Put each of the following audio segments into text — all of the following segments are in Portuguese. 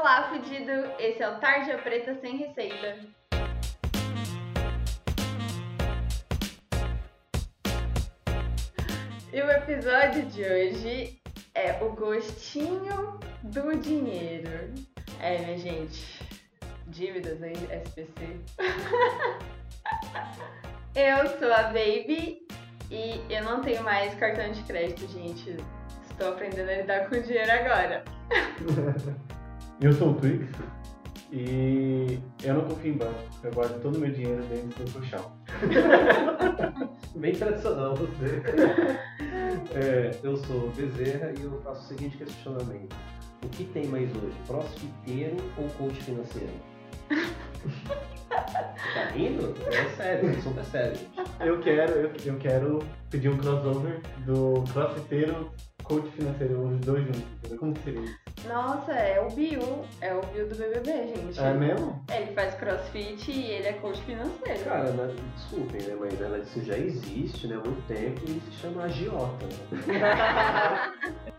Olá, pedido! Esse é o Tarja Preta Sem Receita. E o episódio de hoje é o gostinho do dinheiro. É, minha gente, dívidas aí, SPC. eu sou a Baby e eu não tenho mais cartão de crédito, gente. Estou aprendendo a lidar com dinheiro agora. Eu sou o Twix e eu não confio em banco. Eu guardo todo o meu dinheiro dentro do colchão. Bem tradicional você. É, eu sou o Bezerra e eu faço o seguinte questionamento. O que tem mais hoje? Crossfiteiro ou coach financeiro? tá rindo? É sério, o assunto é sério. Eu quero, eu, eu quero pedir um crossover do crossfiteiro coach financeiro, os dois juntos. Como que seria isso? Nossa, é o Bill. É o Bill do BBB, gente. É mesmo? Ele faz crossfit e ele é coach financeiro. Cara, né, desculpem, né? Mas ela, isso já existe né, há muito tempo e se chama agiota. Né?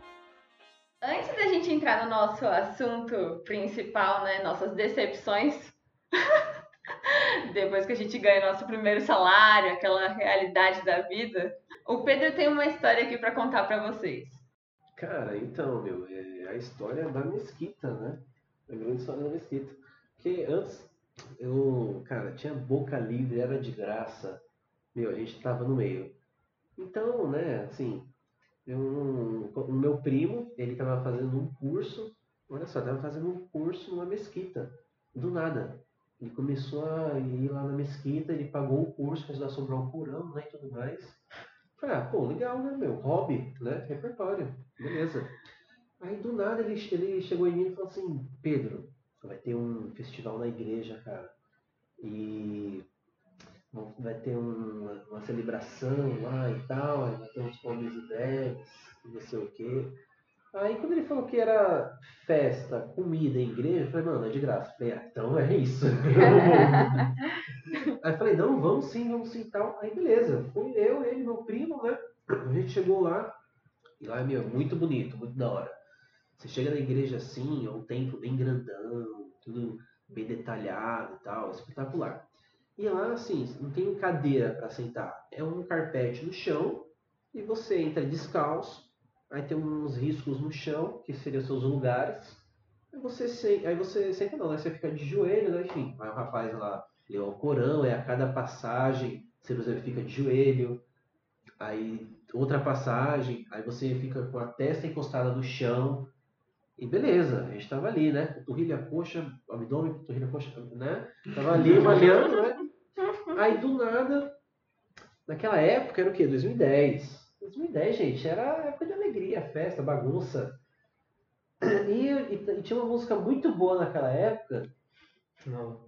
Antes da gente entrar no nosso assunto principal, né? Nossas decepções. Depois que a gente ganha nosso primeiro salário, aquela realidade da vida. O Pedro tem uma história aqui pra contar pra vocês. Cara, então, meu, é a história da mesquita, né? A grande história da mesquita. Porque antes, eu, cara, tinha boca livre, era de graça. Meu, a gente tava no meio. Então, né, assim, eu, o meu primo, ele tava fazendo um curso, olha só, tava fazendo um curso numa mesquita, do nada. Ele começou a ir lá na mesquita, ele pagou o curso, fez a sobrar um Corão, né, e tudo mais. Falei, ah, pô, legal, né, meu? Hobby, né? Repertório. Beleza. Aí do nada ele, ele chegou em mim e falou assim, Pedro, vai ter um festival na igreja, cara. E vai ter uma, uma celebração lá e tal, aí vai ter uns homens e e não sei o quê. Aí quando ele falou que era festa, comida igreja, eu falei, mano, é de graça. Eu falei, ah, então é isso. Aí falei, não, vamos sim, vamos sim e tal. Aí beleza, fui eu, ele, meu primo, né? A gente chegou lá, e lá, meu, muito bonito, muito da hora. Você chega na igreja assim, é um templo bem grandão, tudo bem detalhado e tal, espetacular. E lá, assim, não tem cadeira para sentar, é um carpete no chão, e você entra descalço, aí tem uns riscos no chão, que seriam seus lugares. Aí você, aí você senta não, né? Você fica de joelho, né? Enfim, aí o rapaz lá leu o Corão, é a cada passagem você fica de joelho, aí outra passagem, aí você fica com a testa encostada no chão, e beleza, a gente tava ali, né? Panturrilha, coxa, abdômen, panturrilha, coxa, né? Tava ali malhando, né? Aí do nada, naquela época era o quê? 2010. 2010, gente, era época de alegria, festa, bagunça. E, e- e tinha uma música muito boa naquela época, Não.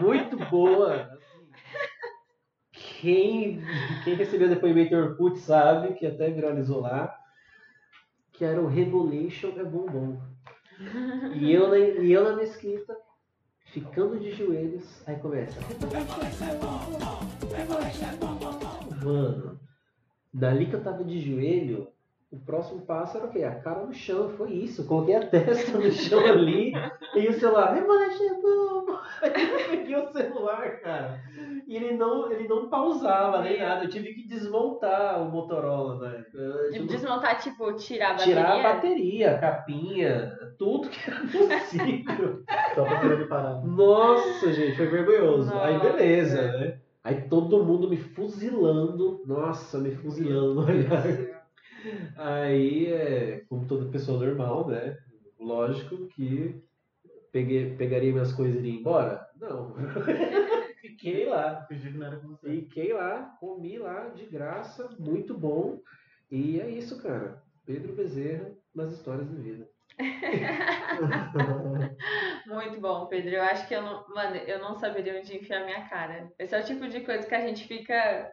muito boa. Quem, quem recebeu depoimento do Orkut sabe, que até viralizou lá, que era o Revolution é Bombom. E eu, na, e eu na mesquita, ficando de joelhos, aí começa. Mano, dali que eu tava de joelho, o próximo passo era o quê? A cara no chão, foi isso. Coloquei a testa no chão ali e o celular, Bombom. Aí eu peguei o celular, cara. E ele não, ele não pausava nem nada. Eu tive que desmontar o Motorola, velho. Eu que desmontar, tipo, tirar a bateria. Tirar a bateria, a capinha, tudo que era possível. Só pra me parar. Nossa, gente, foi vergonhoso. Aí Nossa. beleza, né? Aí todo mundo me fuzilando. Nossa, me fuzilando no olhar. Aí, é, como toda pessoa normal, né? Lógico que peguei, pegaria minhas coisas e iria embora? Não. Fiquei lá. Fingi que não era com você. Fiquei lá, comi lá de graça, muito bom. E é isso, cara. Pedro Bezerra nas histórias de vida. Muito bom, Pedro. Eu acho que eu não. Mano, eu não saberia onde enfiar minha cara. Esse é o tipo de coisa que a gente fica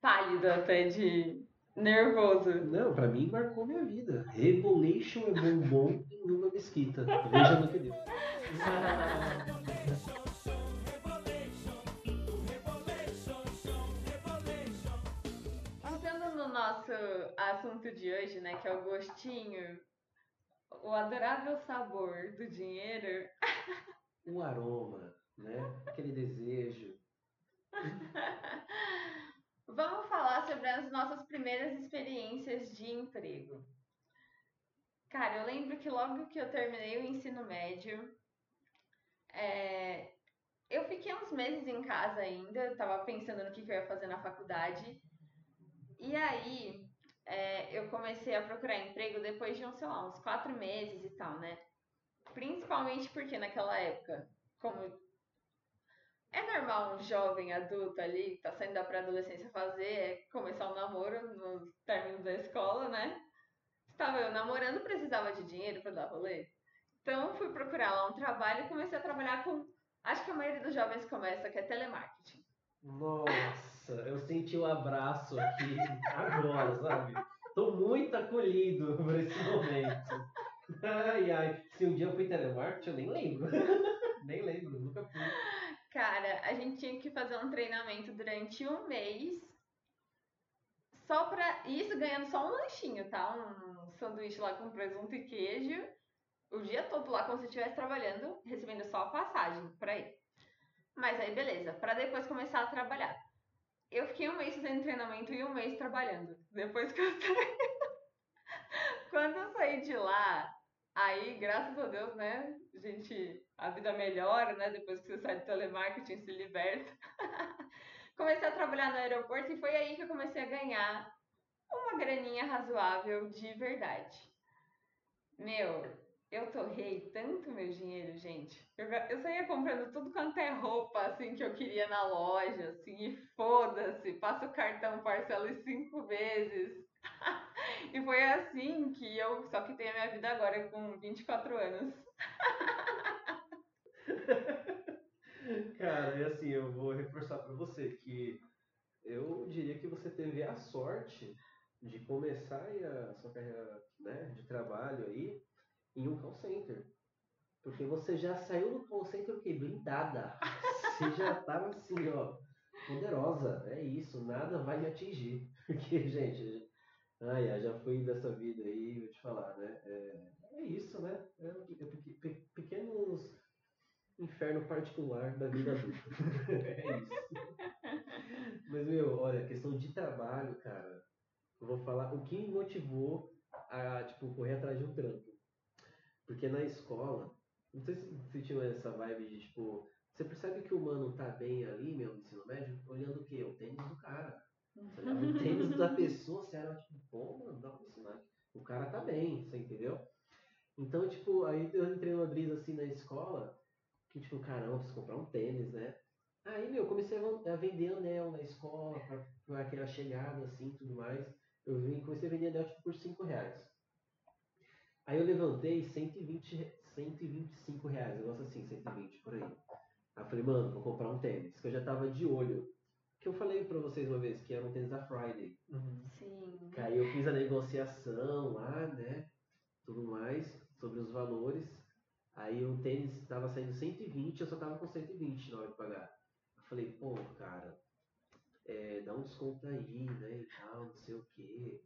pálido até de nervoso. Não, pra mim marcou minha vida. Revolution é bombom em uma mesquita. Veja no que deu. Voltando no nosso assunto de hoje, né, que é o gostinho o adorável sabor do dinheiro. O aroma, né? Aquele desejo. Vamos falar sobre as nossas primeiras experiências de emprego. Cara, eu lembro que logo que eu terminei o ensino médio, é, eu fiquei uns meses em casa ainda, tava pensando no que, que eu ia fazer na faculdade. E aí, é, eu comecei a procurar emprego depois de uns, sei lá, uns quatro meses e tal, né? Principalmente porque naquela época, como é normal um jovem adulto ali, que tá saindo da pré-adolescência fazer, é começar um namoro no término da escola, né? Estava eu namorando, precisava de dinheiro para dar rolê. Então fui procurar lá um trabalho e comecei a trabalhar com. Acho que a maioria dos jovens começa, que é telemarketing. Nossa, eu senti o um abraço aqui agora, sabe? Tô muito acolhido por esse momento. Ai, ai. Se um dia eu fui telemarketing, eu nem lembro. nem lembro, nunca fui. Cara, a gente tinha que fazer um treinamento durante um mês. Só pra. Isso ganhando só um lanchinho, tá? Um sanduíche lá com presunto e queijo. O dia todo lá, como se estivesse trabalhando, recebendo só a passagem pra ir. Mas aí, beleza. Pra depois começar a trabalhar. Eu fiquei um mês fazendo treinamento e um mês trabalhando. Depois que eu saí. Quando eu saí de lá, Aí, graças a Deus, né, gente, a vida melhora, né, depois que você sai do telemarketing, se liberta. comecei a trabalhar no aeroporto e foi aí que eu comecei a ganhar uma graninha razoável de verdade. Meu, eu torrei tanto meu dinheiro, gente. Eu, eu saía comprando tudo quanto é roupa, assim, que eu queria na loja, assim, e foda-se, passa o cartão, parcela cinco vezes. e foi assim que eu só que tenho a minha vida agora com 24 anos. Cara, e assim, eu vou reforçar para você que eu diria que você teve a sorte de começar a sua carreira né, de trabalho aí em um call center. Porque você já saiu do call center que blindada. Você já estava assim, ó, poderosa. É isso, nada vai me atingir. Porque, gente, Ai, ai, já fui dessa vida aí, vou te falar, né? É, é isso, né? É, é, pequenos inferno particular da vida adulta. é isso. Mas, meu, olha, questão de trabalho, cara, eu vou falar o que me motivou a, tipo, correr atrás de um trampo. Porque na escola, não sei se você tinha essa vibe de, tipo, você percebe que o mano tá bem ali, meu, no ensino médio, olhando o quê? O tênis do cara. O tênis da pessoa, você era tipo, pô, mano, dá pra ensinar. O cara tá bem, você entendeu? Então, tipo, aí eu entrei numa brisa assim na escola, que tipo, caramba, preciso comprar um tênis, né? Aí, meu, comecei a vender anel na escola, pra, pra aquela chegada assim tudo mais. Eu vim, comecei a vender anel tipo por 5 reais. Aí eu levantei 120, 125 reais, negócio assim, 120 por aí. Aí eu falei, mano, vou comprar um tênis, que eu já tava de olho que eu falei para vocês uma vez, que era um tênis da Friday. Uhum. Sim. Que aí eu fiz a negociação lá, né? Tudo mais, sobre os valores. Aí o tênis estava saindo 120, eu só tava com 120 na hora de pagar. Eu falei, pô, cara, é, dá um desconto aí, né? E tal, não sei o quê.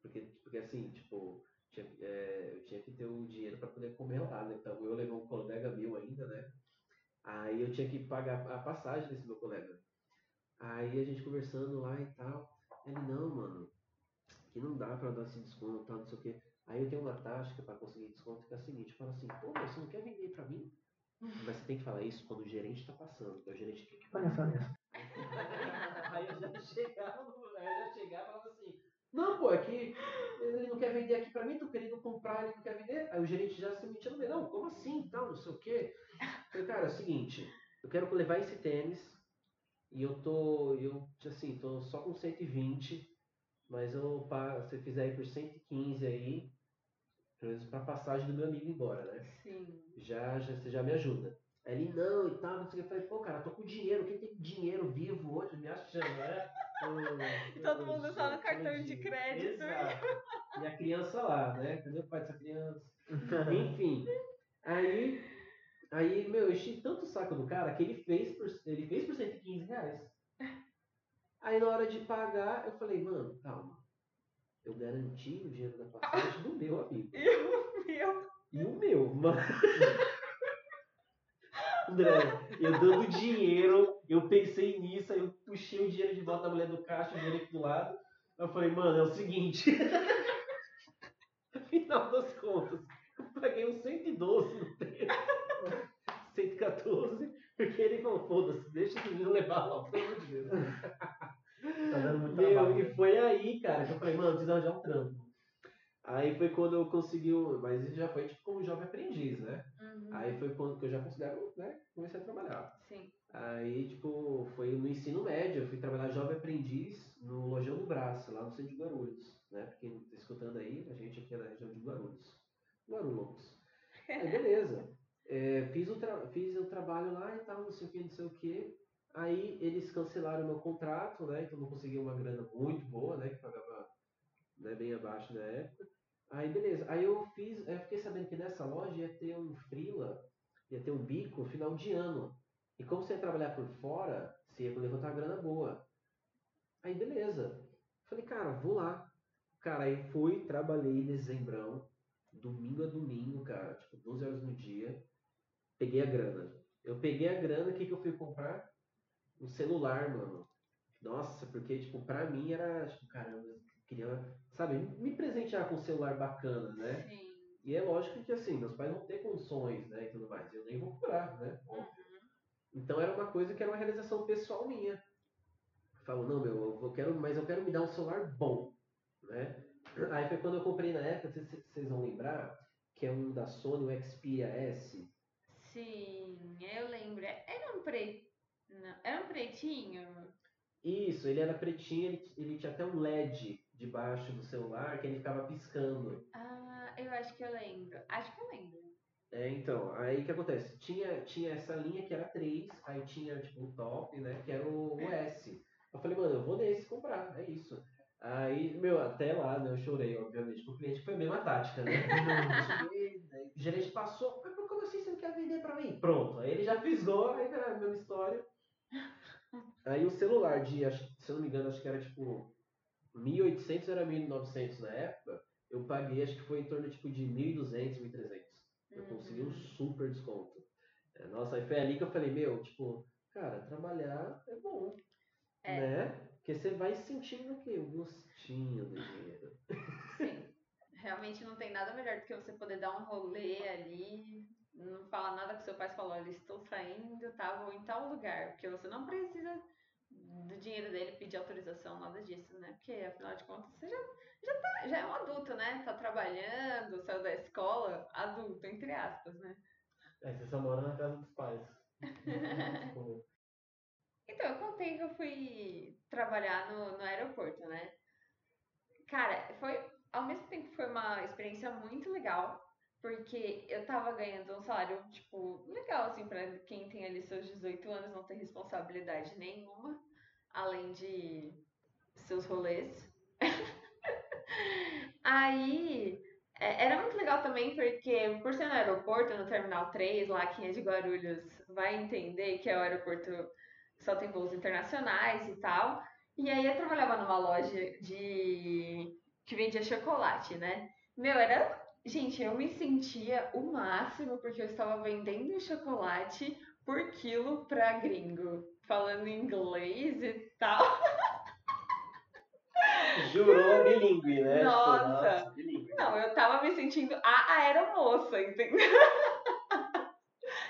Porque, porque assim, tipo, tinha, é, eu tinha que ter o dinheiro para poder comer lá, né? Então eu levei um colega meu ainda, né? Aí eu tinha que pagar a passagem desse meu colega. Aí a gente conversando lá e tal. Ele, não, mano, que não dá pra dar esse desconto, tal, não sei o quê. Aí eu tenho uma tática para conseguir desconto que é a seguinte, fala assim, pô, você não quer vender pra mim? Mas você tem que falar isso quando o gerente tá passando, porque o gerente quer que palhaçada essa. aí eu já chegava, aí eu já chegava e falava assim, não, pô, é que ele não quer vender aqui pra mim, tô querendo comprar, ele não quer vender. Aí o gerente já se metia no meio, não, como assim, tal, não sei o quê. Eu falei, cara, é o seguinte, eu quero levar esse tênis e eu tô, eu, assim, tô só com 120, mas eu, se fizer aí por 115 aí, pelo menos pra passagem do meu amigo embora, né? Sim. Já, já, você já me ajuda. Aí ele, não, e tal, não sei o que. Eu falei, pô, cara, tô com dinheiro, quem tem dinheiro vivo hoje me achando, né? Eu, Todo mundo só no cartão de crédito. Exato. E a criança lá, né? Cadê o pai dessa criança? Enfim. Aí Aí, meu, eu enchi tanto o saco do cara que ele fez por, ele fez por 115 reais. Aí na hora de pagar, eu falei, mano, calma. Eu garanti o dinheiro da passagem do meu amigo. meu. E o meu, mano. André, eu dando dinheiro, eu pensei nisso, aí eu puxei o dinheiro de volta da mulher do caixa, o dinheiro aqui do lado. Eu falei, mano, é o seguinte. Final das contas, eu paguei uns 112 preço. 114, porque ele falou, foda-se, deixa esse menino levar lá, pelo amor de Deus. Tá dando muito Meu, trabalho. e foi aí, cara, que eu falei, mano, eu preciso arranjar um trampo. Aí foi quando eu consegui, um- mas isso já foi tipo como jovem aprendiz, né? Uhum. Aí foi quando que eu já considero, né, comecei a trabalhar. Sim. Aí, tipo, foi no ensino médio, eu fui trabalhar jovem aprendiz no Lojão do Braço, lá no centro de Guarulhos, né? Pra quem tá escutando aí, a gente aqui é na região de Guarulhos. Guarulhos. Aí, beleza. É, fiz, o fiz o trabalho lá e tal, não sei o que, não sei o que. Aí eles cancelaram meu contrato, né? Então não consegui uma grana muito boa, né? Que pagava né, bem abaixo na época. Aí beleza. Aí eu fiz, eu fiquei sabendo que nessa loja ia ter um freela, ia ter um bico final de ano. E como você ia trabalhar por fora, você ia levantar grana boa. Aí beleza. Falei, cara, vou lá. Cara, aí fui, trabalhei em dezembrão, domingo a domingo, cara, tipo 12 horas no dia. Peguei a grana. Eu peguei a grana, o que, que eu fui comprar? Um celular, mano. Nossa, porque, tipo, pra mim era, tipo, caramba, eu queria, sabe, me presentear com um celular bacana, né? Sim. E é lógico que, assim, meus pais vão ter condições, né, e tudo mais. Eu nem vou comprar, né? Óbvio. Então era uma coisa que era uma realização pessoal minha. Eu falo, não, meu, eu quero, mas eu quero me dar um celular bom, né? Aí foi quando eu comprei na época, não sei se vocês vão lembrar, que é um da Sony, o Xperia S. Sim, eu lembro. Era um pre... Não, era um pretinho? Isso, ele era pretinho, ele, ele tinha até um LED debaixo do celular que ele ficava piscando. Ah, eu acho que eu lembro. Acho que eu lembro. É, então, aí o que acontece? Tinha, tinha essa linha que era 3, aí tinha tipo o top, né, que era o, o S. Eu falei, mano, eu vou nesse comprar, é isso. Aí, meu, até lá, né, eu chorei, obviamente, pro cliente, foi a mesma tática, né? Né, o gerente passou, quer vender pra mim? Pronto, aí ele já fisgou, aí era a mesma história. Aí o celular de, acho- se eu não me engano, acho que era tipo 1.800 era 1.900 na época, eu paguei, acho que foi em torno tipo de 1.200, 1.300. Eu consegui um Uhum. super desconto. É, Nossa, aí foi ali que eu falei, meu, tipo, cara, trabalhar é bom. É. Né? Porque você vai sentindo o quê? O gostinho do dinheiro. Sim. Realmente não tem nada melhor do que você poder dar um rolê ali, não falar nada que seu pai falou, olha, estou saindo, tá, vou em tal lugar, porque você não precisa do dinheiro dele pedir autorização, nada disso, né? Porque afinal de contas você já, já, tá, já é um adulto, né? Tá trabalhando, saiu da escola, adulto, entre aspas, né? É, você só mora na casa dos pais. Então, eu contei que eu fui trabalhar no, no aeroporto, né? Cara, foi. Ao mesmo tempo foi uma experiência muito legal, porque eu tava ganhando um salário, tipo, legal, assim, pra quem tem ali seus 18 anos, não tem responsabilidade nenhuma, além de seus rolês. Aí. é, Era muito legal também porque, por ser no aeroporto, no Terminal 3, lá quem é de Guarulhos vai entender que é o aeroporto só tem voos internacionais e tal. E aí eu trabalhava numa loja de que vendia chocolate, né? Meu, era. Gente, eu me sentia o máximo porque eu estava vendendo chocolate por quilo pra gringo, falando inglês e tal. Jurou bilíngue, né? Tipo, Nossa. Não, eu tava me sentindo a aeromoça, entendeu?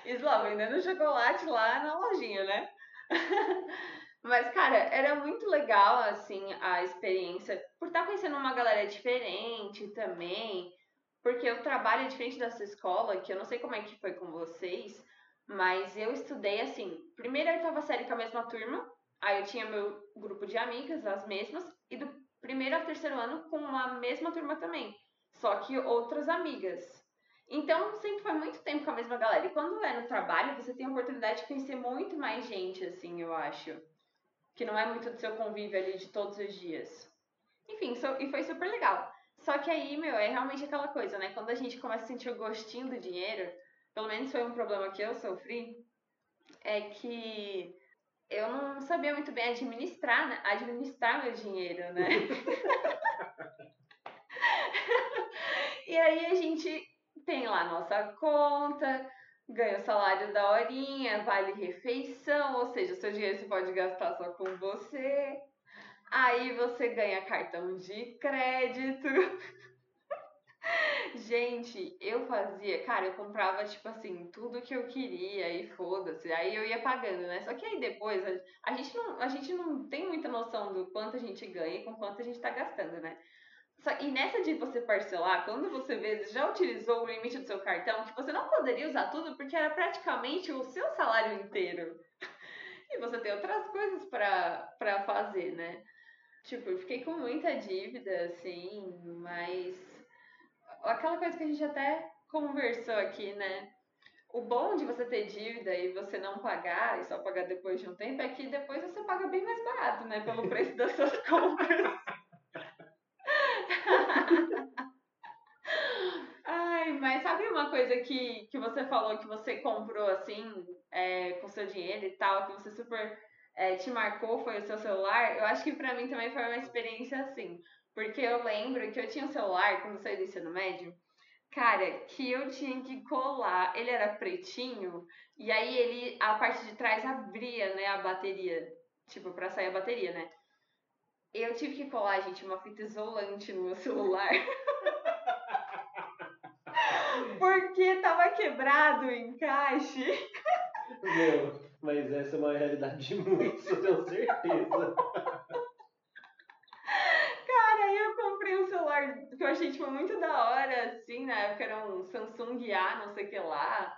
Isso lá, vendendo chocolate lá na lojinha, né? Mas, cara, era muito legal, assim, a experiência. Por estar conhecendo uma galera diferente também. Porque o trabalho diferente da sua escola, que eu não sei como é que foi com vocês. Mas eu estudei, assim, primeiro eu oitava série com a mesma turma. Aí eu tinha meu grupo de amigas, as mesmas. E do primeiro ao terceiro ano com a mesma turma também. Só que outras amigas. Então, sempre foi muito tempo com a mesma galera. E quando é no trabalho, você tem a oportunidade de conhecer muito mais gente, assim, eu acho. Que não é muito do seu convívio ali de todos os dias. Enfim, so- e foi super legal. Só que aí, meu, é realmente aquela coisa, né? Quando a gente começa a sentir o gostinho do dinheiro, pelo menos foi um problema que eu sofri, é que eu não sabia muito bem administrar, né? Administrar meu dinheiro, né? E aí a gente tem lá nossa conta, ganha o salário da horinha, vale refeição, ou seja, seu dinheiro você pode gastar só com você. Aí você ganha cartão de crédito. Gente, eu fazia, cara, eu comprava, tipo assim, tudo que eu queria e foda-se. Aí eu ia pagando, né? Só que aí depois a, a, gente não, a gente não tem muita noção do quanto a gente ganha e com quanto a gente tá gastando, né? Só, e nessa de você parcelar, quando você vê, já utilizou o limite do seu cartão, que você não poderia usar tudo porque era praticamente o seu salário inteiro. E você tem outras coisas para fazer, né? Tipo, eu fiquei com muita dívida, assim, mas aquela coisa que a gente até conversou aqui, né? O bom de você ter dívida e você não pagar, e só pagar depois de um tempo, é que depois você paga bem mais barato, né? Pelo preço das suas compras. Ai, mas sabe uma coisa que, que você falou que você comprou assim, é, com seu dinheiro e tal, que você super é, te marcou foi o seu celular? Eu acho que pra mim também foi uma experiência assim. Porque eu lembro que eu tinha um celular quando saí do ensino médio, cara, que eu tinha que colar. Ele era pretinho, e aí ele, a parte de trás abria, né, a bateria. Tipo, pra sair a bateria, né? Eu tive que colar, gente, uma fita isolante no meu celular. Porque tava quebrado o encaixe. Meu, mas essa é uma realidade de muitos, eu tenho certeza. Cara, eu comprei um celular que eu achei, tipo, muito da hora, assim, na época era um Samsung A, não sei o que lá.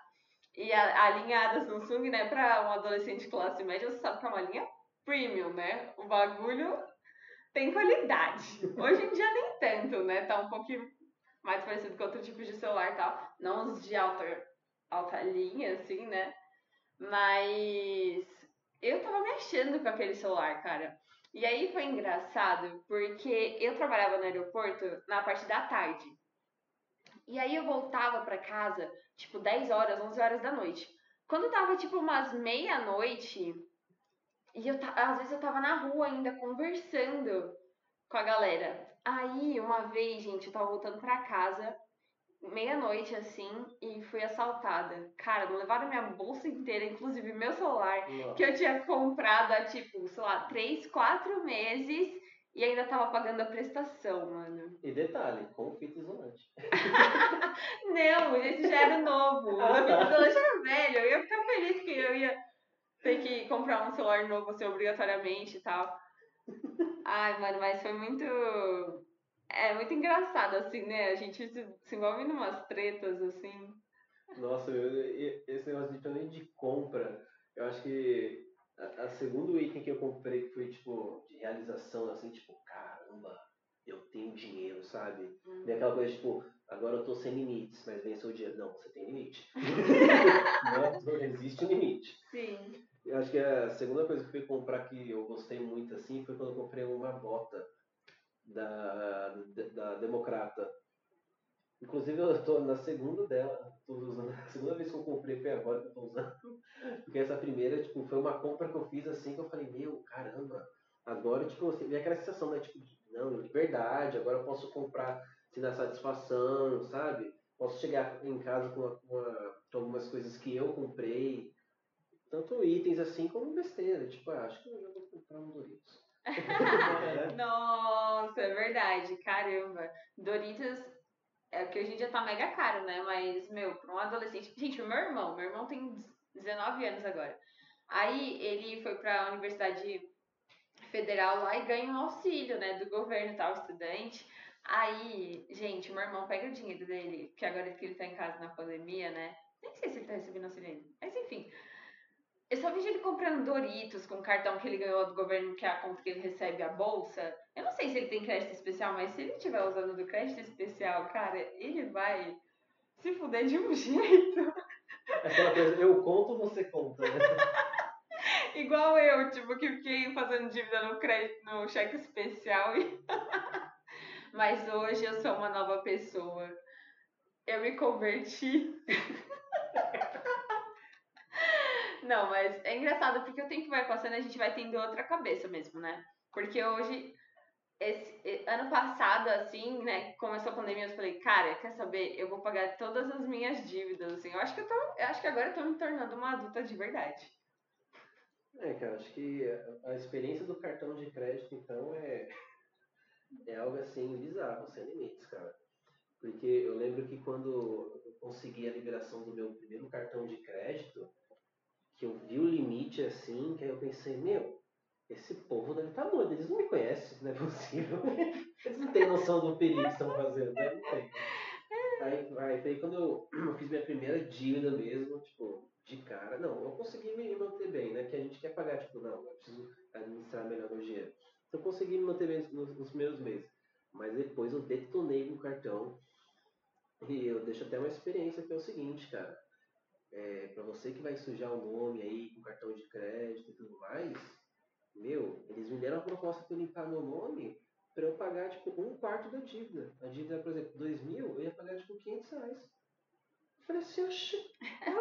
E a, a linha da Samsung, né, pra um adolescente classe média, você sabe que é uma linha premium, né? O bagulho tem qualidade. Hoje em dia nem tanto, né? Tá um pouquinho mais parecido com outro tipo de celular e tal. Não os de alta, alta linha, assim, né? Mas eu tava me achando com aquele celular, cara. E aí foi engraçado, porque eu trabalhava no aeroporto na parte da tarde. E aí eu voltava para casa, tipo, 10 horas, 11 horas da noite. Quando tava, tipo, umas meia-noite, e eu, às vezes eu tava na rua ainda conversando com a galera. Aí, uma vez, gente, eu tava voltando pra casa, meia-noite assim, e fui assaltada. Cara, não levaram minha bolsa inteira, inclusive meu celular, Nossa. que eu tinha comprado há tipo, sei lá, três, quatro meses e ainda tava pagando a prestação, mano. E detalhe, com fita isolante. Não, esse já era novo. O Ah, tá. fita isolante era velho. Eu ia ficar feliz que eu ia ter que comprar um celular novo, assim, obrigatoriamente e tal. Ai, mano, mas foi muito. É muito engraçado, assim, né? A gente se, se envolve em umas tretas, assim. Nossa, eu- eu- esse negócio de também de compra, eu acho que a, a segundo item que eu comprei que foi tipo de realização, assim, tipo, caramba, eu tenho dinheiro, sabe? Hum. Vem aquela coisa tipo, agora eu tô sem limites, mas venceu o dinheiro. Não, você tem limite. né? Existe limite. Sim. Eu acho que a segunda coisa que eu fui comprar que eu gostei muito assim foi quando eu comprei uma bota da, da, Democrata. Inclusive eu tô na segunda dela, tô usando, a segunda vez que eu comprei foi agora que eu tô usando. Porque essa primeira, tipo, foi uma compra que eu fiz assim que eu falei, meu, caramba, agora, tipo, você vê aquela sensação, né? Tipo, não, liberdade, agora eu posso comprar sem dar satisfação, sabe? Posso chegar em casa com, uma- com uma- com algumas coisas que eu comprei, tanto itens assim como besteira. Tipo, ah, acho que eu já vou comprar um Doritos. É. Nossa, é verdade. Caramba. Doritos é que hoje em dia tá mega caro, né? Mas, meu, pra um adolescente. Gente, o meu irmão, meu irmão tem 19 anos agora. Aí ele foi pra Universidade Federal lá e ganha um auxílio, né? Do governo e tal, estudante. Aí, gente, o meu irmão pega o dinheiro dele, que agora que ele tá em casa na pandemia, né? Nem sei se ele tá recebendo auxílio ainda. Mas enfim. Eu só vejo ele comprando Doritos com o cartão que ele ganhou do governo, que é a conta que ele recebe a bolsa. Eu não sei se ele tem crédito especial, mas se ele estiver usando do crédito especial, cara, ele vai se fuder de um jeito. Aquela coisa, eu conto, você conta, né? Igual eu, tipo, que fiquei fazendo dívida no crédito, no cheque especial. E... mas hoje eu sou uma nova pessoa. Eu me converti. Não, mas é engraçado porque o tempo vai passando a gente vai tendo outra cabeça mesmo, né? Porque hoje esse, ano passado, assim, né, começou a pandemia, eu falei, cara, quer saber? Eu vou pagar todas as minhas dívidas, assim. Eu acho que eu tô, eu acho que agora eu tô me tornando uma adulta de verdade. É, cara, acho que a experiência do cartão de crédito, então, é, é algo assim bizarro, sem limites, cara. Porque eu lembro que quando eu consegui a liberação do meu primeiro cartão de crédito, que eu vi o limite assim, que aí eu pensei, meu, esse povo deve estar doido, eles não me conhecem, não é possível. Eles não têm noção do perigo que estão fazendo, né? Não tem. Aí, aí foi quando eu, eu fiz minha primeira dívida mesmo, tipo, de cara. Não, eu consegui me manter bem, né? Que a gente quer pagar, tipo, não, eu preciso administrar melhor meu dinheiro. Então eu consegui me manter bem nos, nos primeiros meses. Mas depois eu detonei no cartão. E eu deixo até uma experiência que é o seguinte, cara. É, para você que vai sujar o nome aí com cartão de crédito e tudo mais, meu, eles me deram a proposta para limpar meu nome para eu pagar tipo um quarto da dívida. A dívida, por exemplo, dois mil, eu ia pagar tipo 500 reais. Eu falei assim, oxe,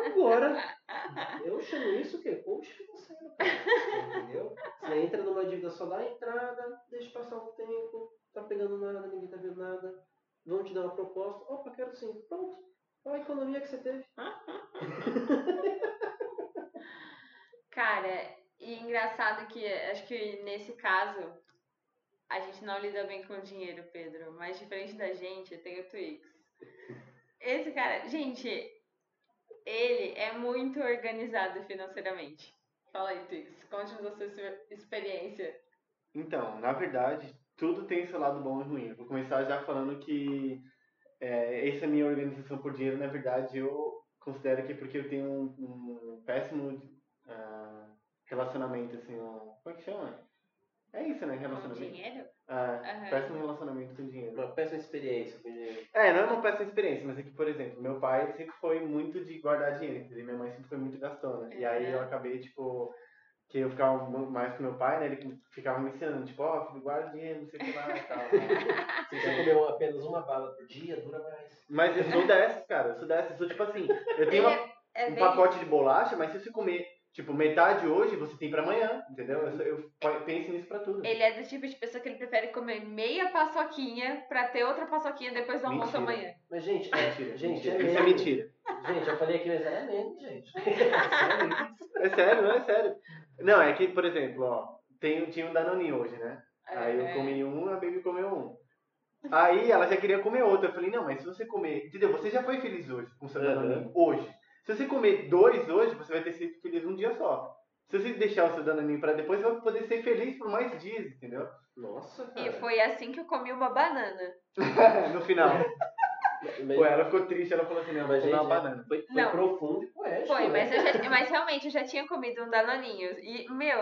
agora. Eu chamo isso o quê? Coach financeiro, cara. Entendeu? Você entra numa dívida só dá a entrada, deixa passar um tempo, tá pegando nada, ninguém tá vendo nada. Vão te dar uma proposta. Opa, quero sim. Pronto. Olha a economia que você teve. Cara, e engraçado que acho que nesse caso a gente não lida bem com o dinheiro, Pedro. Mas diferente da gente, tem o Twix. Esse cara, gente, ele é muito organizado financeiramente. Fala aí, Twix, conte-nos a sua experiência. Então, na verdade, tudo tem seu lado bom e ruim. Eu Vou começar já falando que é, essa minha organização por dinheiro, na verdade, eu considero que é porque eu tenho um, um péssimo ah, relacionamento, assim, um, como é que chama? É isso, né? Com Relacionamento. dinheiro? Ah, Aham. Péssimo relacionamento com dinheiro. Uma péssima experiência com dinheiro. É, não é uma péssima experiência, mas é que, por exemplo, meu pai sempre foi muito de guardar dinheiro, entendeu? Minha mãe sempre foi muito gastona. E aí eu Uhum. acabei, tipo, que eu ficava mais com meu pai, né? Ele ficava me ensinando, tipo, ó, filho, guarda dinheiro, não sei o que lá e tal. Se você comer apenas uma bala por dia, dura mais. Mas eu sou dessas, cara, eu sou dessas. Eu sou tipo assim, eu tenho Ele uma- é, é um pacote de bolacha, mas se você comer, tipo, metade hoje, você tem pra amanhã, entendeu? Eu, eu penso nisso pra tudo. Ele é do tipo de pessoa que ele prefere comer meia paçoquinha pra ter outra paçoquinha depois do almoço Mentira. amanhã. Mas, gente, é, Mentira, gente, mentira. é Isso é mentira. Gente, eu falei aqui, mas era meme, gente. Sério? É sério, não é sério. Não, é que, por exemplo, ó, tem, tinha um Danoninho hoje, né? Aí eu É. comi um, a Baby comeu um. Aí ela já queria comer outro. Eu falei, não, mas se você comer. Entendeu? Você já foi feliz hoje com o seu Uhum. Danoninho. Hoje. Se você comer dois hoje, você vai ter sido feliz um dia só. Se você deixar o seu Danoninho pra depois, você vai poder ser feliz por mais dias, entendeu? Nossa, E cara. foi assim que eu comi uma banana. no final. Mas, Pô, ela ficou triste, ela falou assim, não, mas, gente, uma banana. foi, foi Não. profundo e poético. Foi, né? mas, eu já- mas realmente eu já tinha comido um danoninho. E, meu,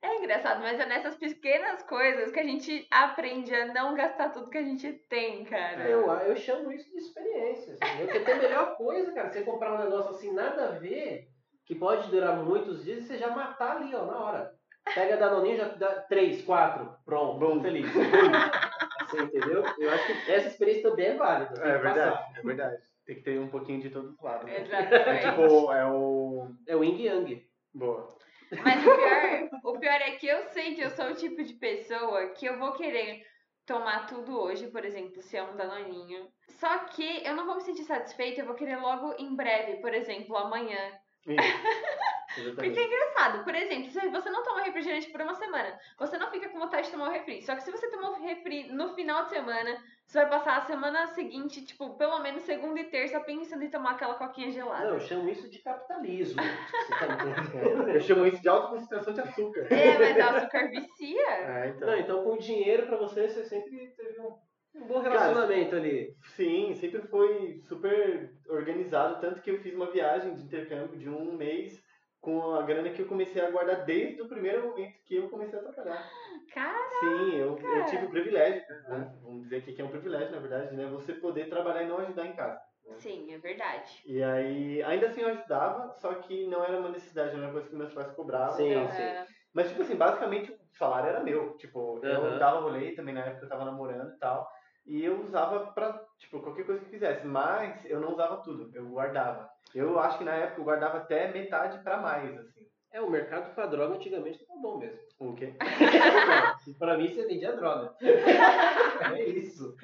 é engraçado, mas é nessas pequenas coisas que a gente aprende a não gastar tudo que a gente tem, cara. Eu, eu chamo isso de experiência. Assim. Porque tem a melhor coisa, cara, você comprar um negócio assim, nada a ver, que pode durar muitos dias e você já matar ali, ó, na hora. Pega a Danoninho, já dá três, quatro, pronto, Bom. feliz. Você entendeu? Eu acho que essa experiência também é válida. É verdade, passar. é verdade. Tem que ter um pouquinho de todos os lados. Né? É tipo, é o. É o Ying Yang. Boa. Mas o pior, o pior é que eu sei que eu sou o tipo de pessoa que eu vou querer tomar tudo hoje, por exemplo, se é um danoninho. Só que eu não vou me sentir satisfeita, eu vou querer logo em breve, por exemplo, amanhã. Porque é Exatamente. engraçado, por exemplo, se você não toma refrigerante por uma semana, você não fica com vontade de tomar o refri. Só que se você tomar o refri no final de semana, você vai passar a semana seguinte, tipo, pelo menos segunda e terça, pensando em tomar aquela coquinha gelada. Não, eu chamo isso de capitalismo. Você tá? Eu chamo isso de alta concentração de açúcar. É, mas açúcar vicia. É, então. Não, então com o dinheiro pra você, você sempre teve um, um bom relacionamento ali. Sim, sempre foi super organizado, tanto que eu fiz uma viagem de intercâmbio de um mês com a grana que eu comecei a guardar desde o primeiro momento que eu comecei a trabalhar. Cara, Sim, eu, eu tive o privilégio, né? vamos dizer que aqui é um privilégio, na verdade, né? Você poder trabalhar e não ajudar em casa. sim, é verdade. E aí, ainda assim eu ajudava, só que não era uma necessidade, não era uma coisa que meus pais cobravam. Sim, tal. sim. É, Mas, tipo assim, basicamente o salário era meu. Tipo, eu dava rolê também na época eu tava namorando e tal. E eu usava pra, tipo, qualquer coisa que fizesse. Mas eu não usava tudo, eu guardava. Eu acho que na época eu guardava até metade pra mais, assim. É, o mercado pra droga antigamente tava bom mesmo. O quê? pra mim você vendia droga. é isso.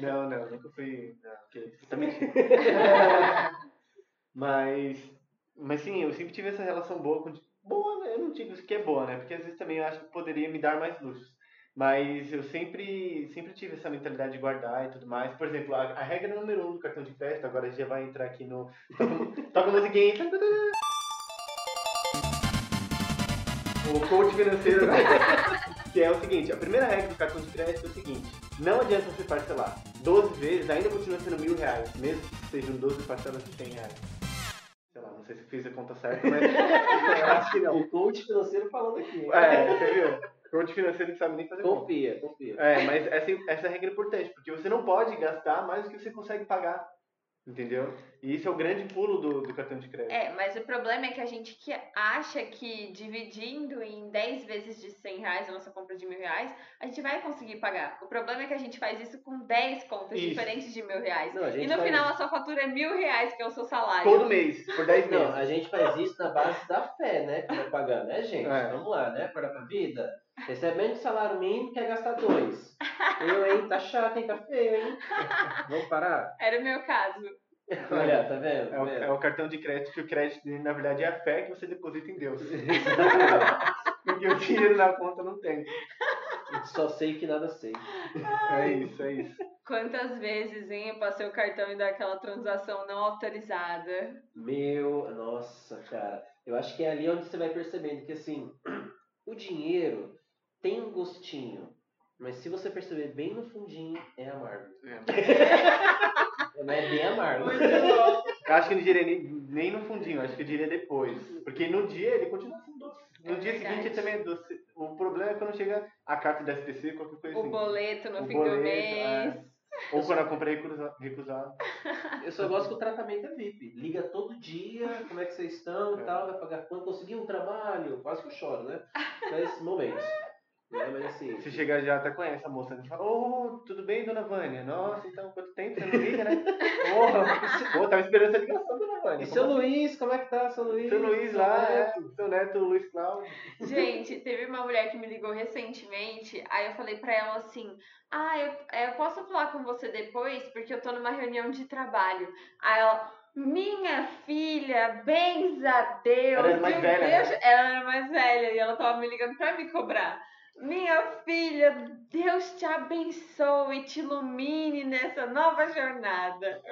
Não, não, nunca fui. Não, você tá mentindo. mas. Mas sim, eu sempre tive essa relação boa com. Boa, né? Eu não digo que é boa, né? Porque às vezes também eu acho que poderia me dar mais luxos. Mas eu sempre, sempre tive essa mentalidade de guardar e tudo mais. Por exemplo, a, a regra número um do cartão de crédito, agora a gente já vai entrar aqui no. Toca, a musiquinha. O coach financeiro, né? que é o seguinte: a primeira regra do cartão de crédito é o seguinte: não adianta você parcelar 12 vezes, ainda continua sendo mil reais, mesmo que sejam 12 parcelas de 100 reais. Sei lá, não sei se fiz a conta certa, mas eu acho que não. O coach financeiro falando aqui. É, você viu? Coach financeiro não sabe nem fazer conta. Confia, confia. É, mas essa, essa regra é importante, porque você não pode gastar mais do que você consegue pagar. Entendeu? E isso é o grande pulo do, do cartão de crédito. É, mas o problema é que a gente que acha que dividindo em 10 vezes de 100 reais a nossa compra de mil reais, a gente vai conseguir pagar. O problema é que a gente faz isso com 10 contas Isso. diferentes de mil reais. Não, a E no faz final a sua fatura é mil reais, que é o seu salário. Todo mês, por 10 meses. Não, a gente faz isso na base da fé, né? Que vai pagar, né, gente? É. Vamos lá, né? Para pra vida. Recebendo salário mínimo, quer gastar dois. Eu, hein? Tá chato, hein? Tá feio, hein? Vamos parar? Era o meu caso. Olha, tá vendo? É Tá o, vendo? é o cartão de crédito que o crédito, na verdade, é a fé que você deposita em Deus. Porque o dinheiro na conta não tem. Só sei que nada sei. É isso, é isso. Quantas vezes, hein, eu passei o cartão e dá aquela transação não autorizada. Meu, nossa, cara. Eu acho que é ali onde você vai percebendo que, assim, o dinheiro tem um gostinho. Mas se você perceber bem no fundinho, é amargo. Mas é bem amargo. Muito bom. Eu acho que não diria nem, nem no fundinho, acho que eu diria depois. Porque no dia ele continua sendo doce. No É dia verdade. seguinte ele também é doce. O problema é quando chega a carta da SPC, qualquer coisa O assim. boleto no O fim boleto, do mês. é. Ou quando eu comprei recusa- recusado. Eu só gosto que o tratamento é VIP. Liga todo dia, como é que vocês estão e É. tal, vai pagar quando conseguir um trabalho. Quase que eu choro, né? Nesses momentos. Né? Mas assim. Se chegar já até conhece a moça, né? Fala, ô, tudo bem, dona Vânia? Nossa, então quanto tempo você não liga, né? Porra, pô, tava esperando essa ligação, dona Vânia. E seu Luiz, como é que tá, seu Luiz? Seu Luiz Seu lá, é, neto? seu neto Luiz Cláudio. Gente, teve uma mulher que me ligou recentemente, aí eu falei pra ela assim, ah, eu, eu posso falar com você depois, porque eu tô numa reunião de trabalho. Aí ela, minha filha, bens a Deus. Ela era mais velha, Deus... né? Ela era mais velha e ela tava me ligando pra me cobrar. Minha filha, Deus te abençoe e te ilumine nessa nova jornada.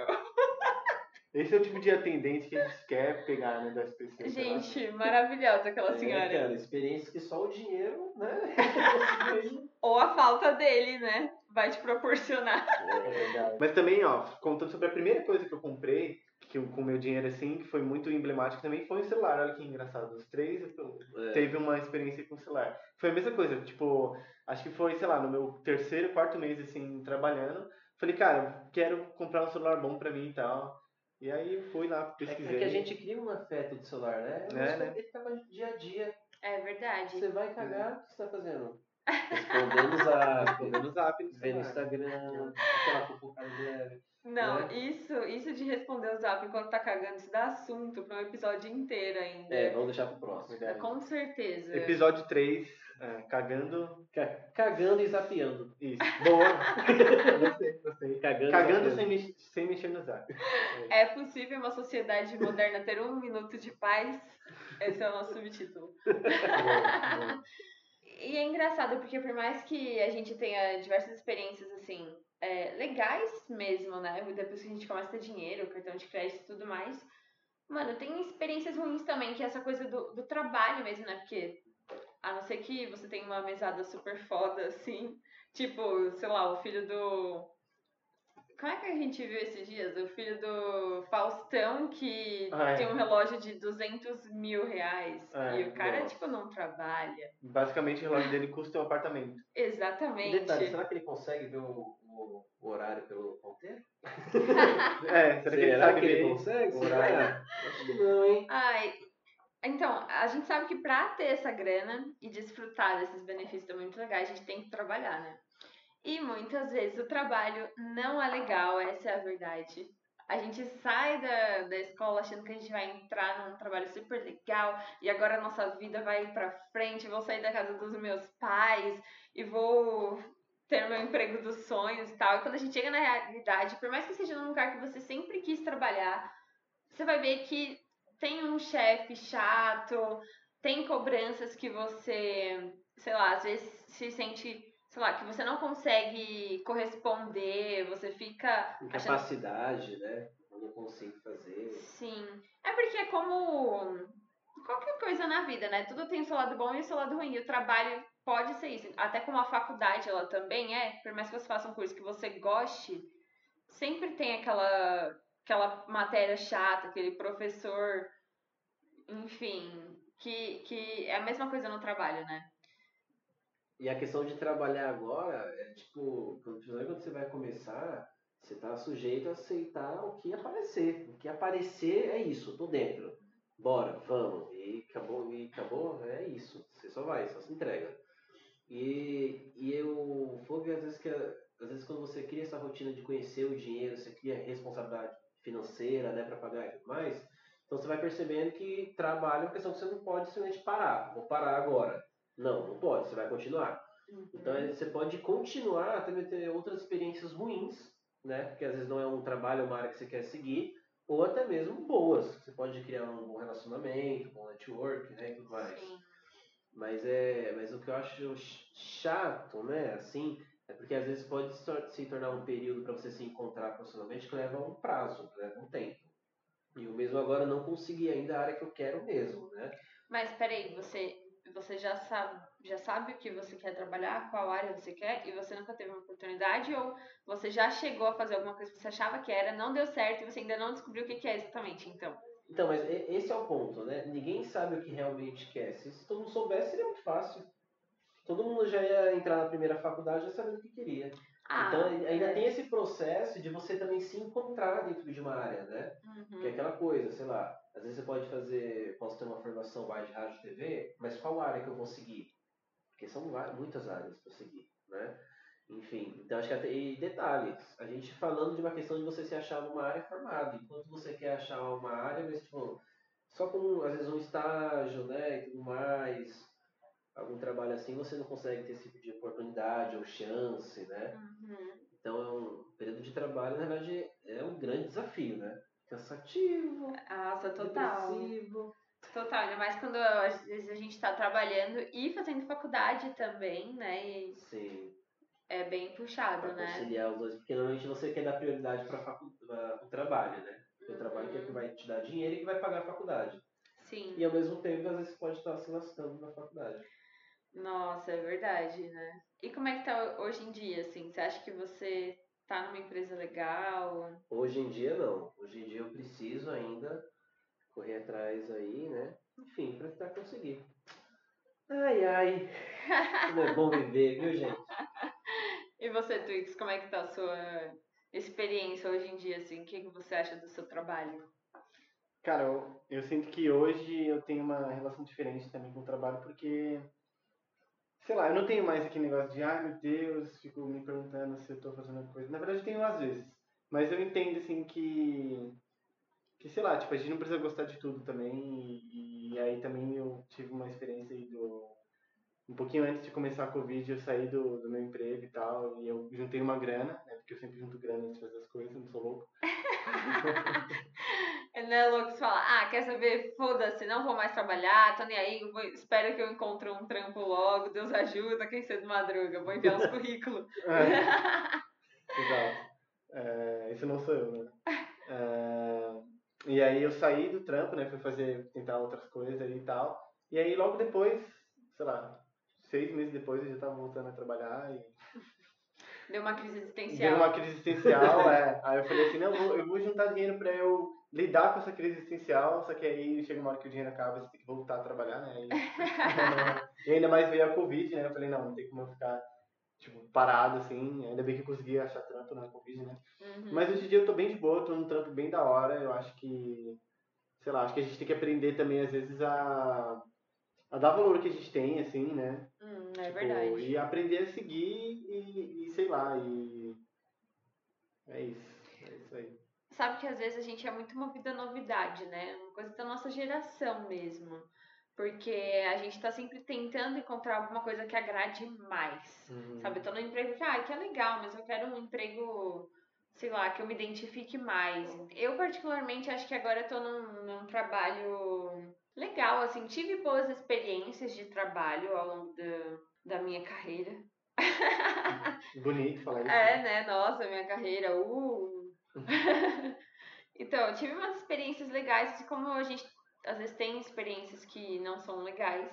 Esse é o tipo de atendente que a gente quer pegar, né, da SPC. sei lá. Gente, maravilhosa aquela É, senhora. cara, experiência que só o dinheiro, né? Ou a falta dele, né? Vai te proporcionar. é. Mas também, ó, contando sobre a primeira coisa que eu comprei, que eu, com o meu dinheiro assim, que foi muito emblemático também, foi um celular. Olha que engraçado. Os três É. teve uma experiência com o celular. Foi a mesma coisa, tipo, acho que foi, sei lá, no meu terceiro, quarto mês, assim, trabalhando. Falei, cara, quero comprar um celular bom pra mim e tal. E aí eu fui lá, É, pesquisei. é que a gente cria um afeto de celular, né? É, Mas né? ele tava dia a dia. É verdade. Você vai cagar, o que você tá fazendo? Respondendo o zap, Respondendo o zap vendo o. Instagram, aquela fofocada de leve. Não, né? isso, isso de responder o zap enquanto tá cagando, isso dá assunto pra um episódio inteiro ainda. É, vamos deixar pro próximo. Verdade. Com certeza. Episódio 3, é, cagando. Ca- Cagando e zapeando. Isso. Boa. gostei, gostei. Cagando, Cagando sem, sem mexer no zap. É possível uma sociedade moderna ter um minuto de paz? Esse é o nosso subtítulo. Boa, boa. E é engraçado, porque por mais que a gente tenha diversas experiências, assim, é, legais mesmo, né? Depois que a gente começa a ter dinheiro, cartão de crédito e tudo mais. Mano, tem experiências ruins também, que é essa coisa do, do trabalho mesmo, né? Porque, a não ser que você tenha uma mesada super foda, assim. Tipo, sei lá, o filho do. Como é que a gente viu esses dias? O filho do Faustão que Ah, é. tem um relógio de 200 mil reais. É, e o cara, nossa. tipo, não trabalha. Basicamente, o relógio dele custa um apartamento. Exatamente. Detalhe, será que ele consegue ver o, o- horário pelo ponteiro? É, será que ele sabe que ele consegue? horário? Será? Acho que não, hein? Ai, então, a gente sabe que pra ter essa grana e desfrutar desses benefícios também muito legais, a gente tem que trabalhar, né? E muitas vezes o trabalho não é legal, essa é a verdade. A gente sai da, da escola achando que a gente vai entrar num trabalho super legal e agora a nossa vida vai pra frente, vou sair da casa dos meus pais e vou ter meu emprego dos sonhos e tal. E quando a gente chega na realidade, por mais que seja num lugar que você sempre quis trabalhar, você vai ver que tem um chefe chato, tem cobranças que você, sei lá, às vezes se sente, sei lá, que você não consegue corresponder, você fica. Incapacidade, achando... né? Eu não consigo fazer. Sim. É porque é como qualquer coisa na vida, né? Tudo tem o seu lado bom e o seu lado ruim. E o trabalho pode ser isso. Até como a faculdade ela também é, por mais que você faça um curso que você goste, sempre tem aquela aquela matéria chata, aquele professor, enfim, que, que é a mesma coisa no trabalho, né? E a questão de trabalhar agora é tipo, quando você vai começar, você está sujeito a aceitar o que aparecer. O que aparecer é isso, tô dentro. Bora, vamos. E acabou, e acabou, é isso. Você só vai, só se entrega. E, e eu ver às vezes que às vezes quando você cria essa rotina de conhecer o dinheiro, você cria responsabilidade financeira, né, para pagar e tudo mais, então você vai percebendo que trabalho é uma questão que você não pode simplesmente parar. Vou parar agora. Não, não pode, você vai continuar. Uhum. Então você pode continuar até ter outras experiências ruins, né? Porque às vezes não é um trabalho, uma área que você quer seguir, ou até mesmo boas. Você pode criar um bom relacionamento, um bom network, né, e tudo mais. Sim. Mas é, mas o que eu acho chato, né, assim, é porque às vezes pode se tornar um período para você se encontrar profissionalmente que leva um prazo, leva um tempo. E eu mesmo agora não consegui ainda a área que eu quero mesmo, né? Mas peraí, você, você já sabe, já sabe o que você quer trabalhar, qual área você quer, e você nunca teve uma oportunidade, ou você já chegou a fazer alguma coisa que você achava que era, não deu certo e você ainda não descobriu o que é exatamente, então? Então, mas esse é o ponto, né? Ninguém sabe o que realmente quer. Se todo mundo soubesse, seria muito fácil todo mundo já ia entrar na primeira faculdade já sabendo o que queria. Ah, então ainda é. tem esse processo de você também se encontrar dentro de uma área, né? Uhum. Que é aquela coisa, sei lá, às vezes você pode fazer, posso ter uma formação mais de rádio e TV, mas qual área que eu vou seguir? Porque são muitas áreas para seguir, né? Enfim, então acho que até, e detalhes, a gente falando de uma questão de você se achar numa área formada, enquanto você quer achar uma área, mas tipo, só com às vezes um estágio, né, e tudo mais, algum trabalho assim, você não consegue ter esse tipo de oportunidade ou chance, né? Uhum. Então é um período de trabalho, na verdade, é um grande desafio, né? Cansativo. Nossa, total. Depressivo. Total, ainda mais quando às vezes a gente está trabalhando e fazendo faculdade também, né? E Sim. É bem puxado, pra né? conciliar os dois, porque normalmente você quer dar prioridade para o trabalho, né? Uhum. O trabalho que é que uhum. vai te dar dinheiro e que vai pagar a faculdade. Sim. E ao mesmo tempo, às vezes, pode estar se lascando na faculdade. Nossa, é verdade, né? E como é que tá hoje em dia, assim? Você acha que você tá numa empresa legal? Hoje em dia não. Hoje em dia eu preciso ainda correr atrás aí, né? Enfim, pra tentar conseguir. Ai, ai. Como é bom viver, viu, gente? E você, Twix, como é que tá a sua experiência hoje em dia, assim? O que, que você acha do seu trabalho? Cara, eu, eu sinto que hoje eu tenho uma relação diferente também com o trabalho, porque sei lá, eu não tenho mais aquele negócio de, ai meu Deus, fico me perguntando se eu tô fazendo coisa. Na verdade, eu tenho às vezes. Mas eu entendo, assim, que. Que sei lá, tipo, a gente não precisa gostar de tudo também. E, e aí também eu tive uma experiência aí do. Um pouquinho antes de começar a Covid, eu saí do, do meu emprego e tal. E eu juntei uma grana, né? Porque eu sempre junto grana antes de fazer as coisas, não sou louco. Não é louco falar, ah, quer saber? Foda-se, não vou mais trabalhar, tô nem aí, vou, espero que eu encontre um trampo logo, Deus ajuda, quem cedo madruga, vou enviar uns currículos. É. Exato. É, isso não sou eu, né? É, e aí eu saí do trampo, né? Fui fazer, tentar outras coisas e tal. E aí logo depois, sei lá, seis meses depois eu já tava voltando a trabalhar e Deu uma crise existencial. Deu uma crise existencial, é. Aí eu falei assim, não, eu vou juntar dinheiro pra eu lidar com essa crise existencial, só que aí chega uma hora que o dinheiro acaba, você tem que voltar a trabalhar, né? E, e ainda mais veio a Covid, né? Eu falei, não, não tem como eu ficar, tipo, parado, assim. Ainda bem que eu consegui achar trampo na Covid, né? Uhum. Mas hoje em dia eu tô bem de boa, tô num trampo bem da hora. Eu acho que, sei lá, acho que a gente tem que aprender também, às vezes, a, a dar valor que a gente tem, assim, né? É tipo, verdade. E aprender a seguir e, e sei lá, e... É isso. É isso aí. sabe que às vezes a gente é muito movida a novidade, né? Uma coisa da nossa geração mesmo. Porque a gente tá sempre tentando encontrar alguma coisa que agrade mais. Uhum. Sabe, eu tô num emprego que, ah, que é legal, mas eu quero um emprego, sei lá, que eu me identifique mais. Eu, particularmente, acho que agora eu tô num, num trabalho legal, assim, tive boas experiências de trabalho ao longo da, da minha carreira. Bonito falar isso. É, né? Nossa, minha carreira, uh! então, tive umas experiências legais, como a gente às vezes tem experiências que não são legais.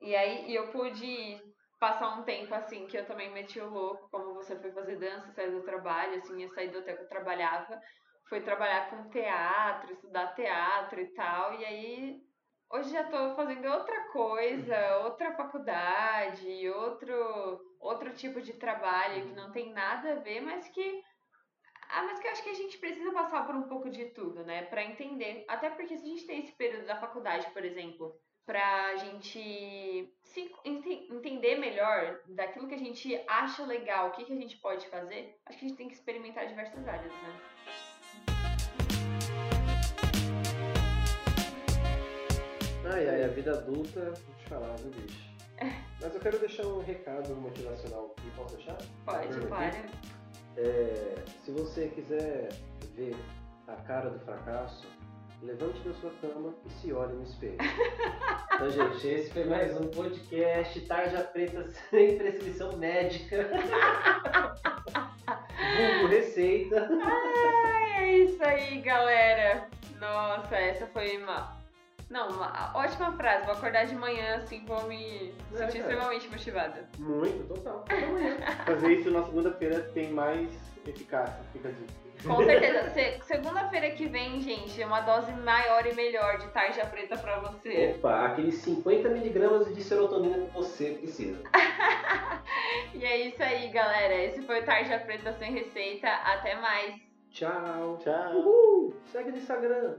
E aí eu pude passar um tempo assim que eu também meti o louco, como você foi fazer dança, sair do trabalho, assim, eu saí do hotel que eu trabalhava, fui trabalhar com teatro, estudar teatro e tal, e aí hoje já tô fazendo outra coisa, outra faculdade, outro outro tipo de trabalho que não tem nada a ver, mas que ah, mas que eu acho que a gente precisa passar por um pouco de tudo, né? Pra entender. Até porque se a gente tem esse período da faculdade, por exemplo, pra gente se ente- entender melhor daquilo que a gente acha legal, o que, que a gente pode fazer, acho que a gente tem que experimentar diversas áreas, né? Ai, ai, a vida adulta, vou te falar, viu, bicho? Mas eu quero deixar um recado motivacional aqui, posso deixar? Pode, Aqui. claro. É, se você quiser ver a cara do fracasso, levante da sua cama e se olhe no espelho. então, gente, esse foi mais um podcast Tarja Preta sem prescrição médica. Vulgo receita. Ai, é isso aí, galera. Nossa, essa foi uma. Não, uma ótima frase. Vou acordar de manhã assim, vou me É, sentir cara. extremamente motivada. Muito, total. Fazer isso na segunda-feira tem mais eficácia, fica a dica. Com certeza. Se- Segunda-feira que vem, gente, é uma dose maior e melhor de tarja preta pra você. Opa, aqueles 50 miligramas de serotonina que você precisa. E é isso aí, galera. Esse foi o Tarja Preta Sem Receita. Até mais. Tchau. Tchau. Uhul. Segue no Instagram.